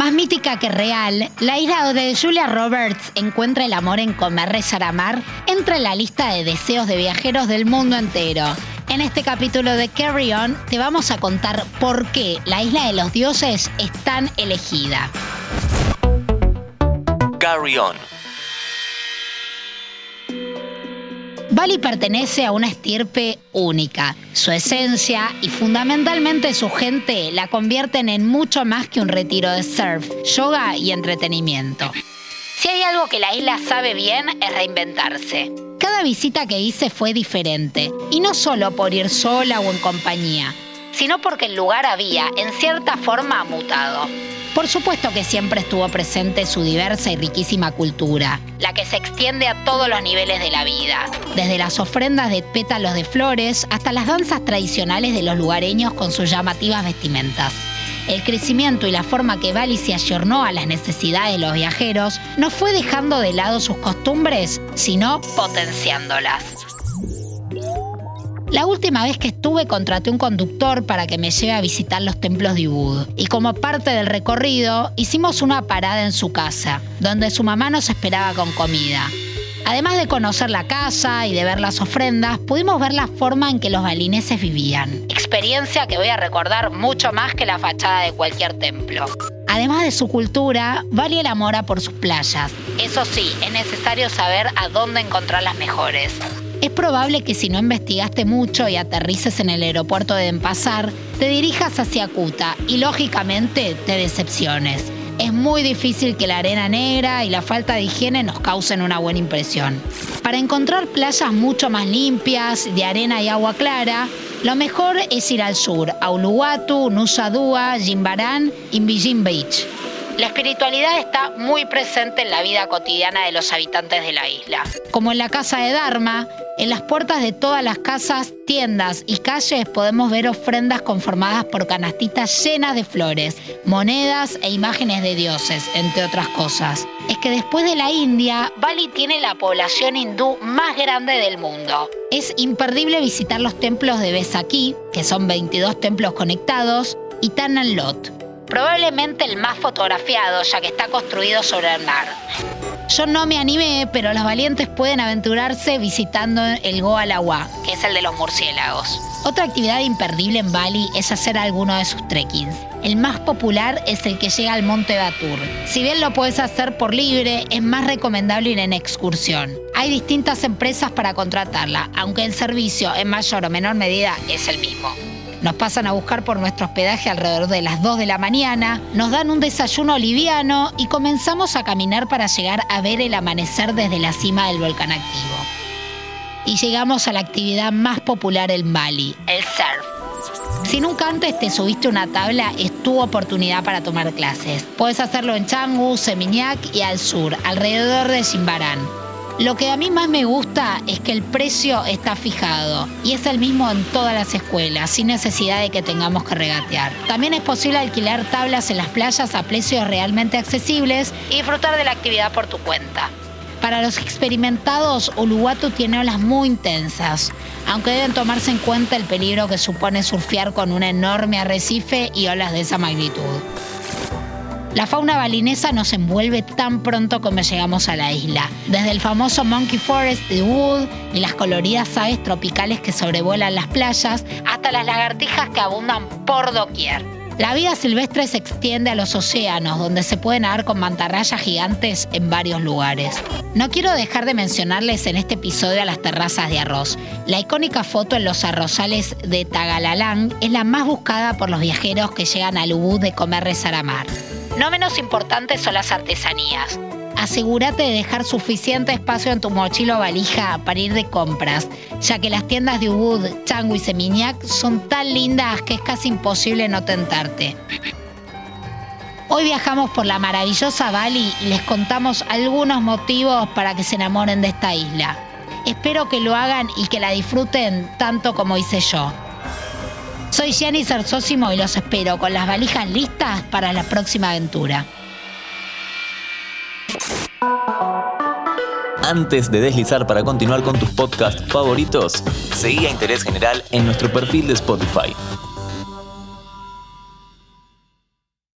Más mítica que real, la isla donde Julia Roberts encuentra el amor en comer, rezar, amar, entra en la lista de deseos de viajeros del mundo entero. En este capítulo de Carry On te vamos a contar por qué la isla de los dioses es tan elegida. Carry On. Bali pertenece a una estirpe única. Su esencia y fundamentalmente su gente la convierten en mucho más que un retiro de surf, yoga y entretenimiento. Si hay algo que la isla sabe bien es reinventarse. Cada visita que hice fue diferente, y no solo por ir sola o en compañía, sino porque el lugar había, en cierta forma, mutado. Por supuesto que siempre estuvo presente su diversa y riquísima cultura, la que se extiende a todos los niveles de la vida, desde las ofrendas de pétalos de flores hasta las danzas tradicionales de los lugareños con sus llamativas vestimentas. El crecimiento y la forma que Bali se ayornó a las necesidades de los viajeros no fue dejando de lado sus costumbres, sino potenciándolas. La última vez que estuve contraté un conductor para que me lleve a visitar los templos de Ubud. Y como parte del recorrido, hicimos una parada en su casa, donde su mamá nos esperaba con comida. Además de conocer la casa y de ver las ofrendas, pudimos ver la forma en que los balineses vivían. Experiencia que voy a recordar mucho más que la fachada de cualquier templo. Además de su cultura, Bali enamora por sus playas. Eso sí, es necesario saber a dónde encontrar las mejores. Es probable que si no investigaste mucho y aterrices en el aeropuerto de Denpasar, te dirijas hacia Kuta y lógicamente te decepciones. Es muy difícil que la arena negra y la falta de higiene nos causen una buena impresión. Para encontrar playas mucho más limpias, de arena y agua clara, lo mejor es ir al sur, a Uluwatu, Nusa Dua, Jimbaran y Mbijin Beach. La espiritualidad está muy presente en la vida cotidiana de los habitantes de la isla. Como en la casa de Dharma, en las puertas de todas las casas, tiendas y calles podemos ver ofrendas conformadas por canastitas llenas de flores, monedas e imágenes de dioses, entre otras cosas. Es que después de la India, Bali tiene la población hindú más grande del mundo. Es imperdible visitar los templos de Besaki, que son 22 templos conectados, y Tananlot, probablemente el más fotografiado ya que está construido sobre el mar. Yo no me animé, pero los valientes pueden aventurarse visitando el Goalawa, que es el de los murciélagos. Otra actividad imperdible en Bali es hacer alguno de sus trekkings. El más popular es el que llega al Monte Batur. Si bien lo puedes hacer por libre, es más recomendable ir en excursión. Hay distintas empresas para contratarla, aunque el servicio en mayor o menor medida es el mismo. Nos pasan a buscar por nuestro hospedaje alrededor de las 2 de la mañana, nos dan un desayuno liviano y comenzamos a caminar para llegar a ver el amanecer desde la cima del volcán activo. Y llegamos a la actividad más popular en Bali, el surf. Si nunca antes te subiste una tabla, es tu oportunidad para tomar clases. Puedes hacerlo en Canggu, Seminyak y al sur, alrededor de Jimbaran. Lo que a mí más me gusta es que el precio está fijado y es el mismo en todas las escuelas, sin necesidad de que tengamos que regatear. También es posible alquilar tablas en las playas a precios realmente accesibles y disfrutar de la actividad por tu cuenta. Para los experimentados, Uluwatu tiene olas muy intensas, aunque deben tomarse en cuenta el peligro que supone surfear con un enorme arrecife y olas de esa magnitud. La fauna balinesa nos envuelve tan pronto como llegamos a la isla, desde el famoso Monkey Forest de Wood y las coloridas aves tropicales que sobrevuelan las playas, hasta las lagartijas que abundan por doquier. La vida silvestre se extiende a los océanos, donde se pueden nadar con mantarrayas gigantes en varios lugares. No quiero dejar de mencionarles en este episodio a las terrazas de arroz. La icónica foto en los arrozales de Tagalalán es la más buscada por los viajeros que llegan al Ubud de comer rezar a mar. No menos importantes son las artesanías. Asegúrate de dejar suficiente espacio en tu mochila o valija para ir de compras, ya que las tiendas de Ubud, Changu y Seminyak son tan lindas que es casi imposible no tentarte. Hoy viajamos por la maravillosa Bali y les contamos algunos motivos para que se enamoren de esta isla. Espero que lo hagan y que la disfruten tanto como hice yo. Soy Gianni Sersósimo y los espero con las valijas listas para la próxima aventura. Antes de deslizar para continuar con tus podcasts favoritos, seguí a Interés General en nuestro perfil de Spotify.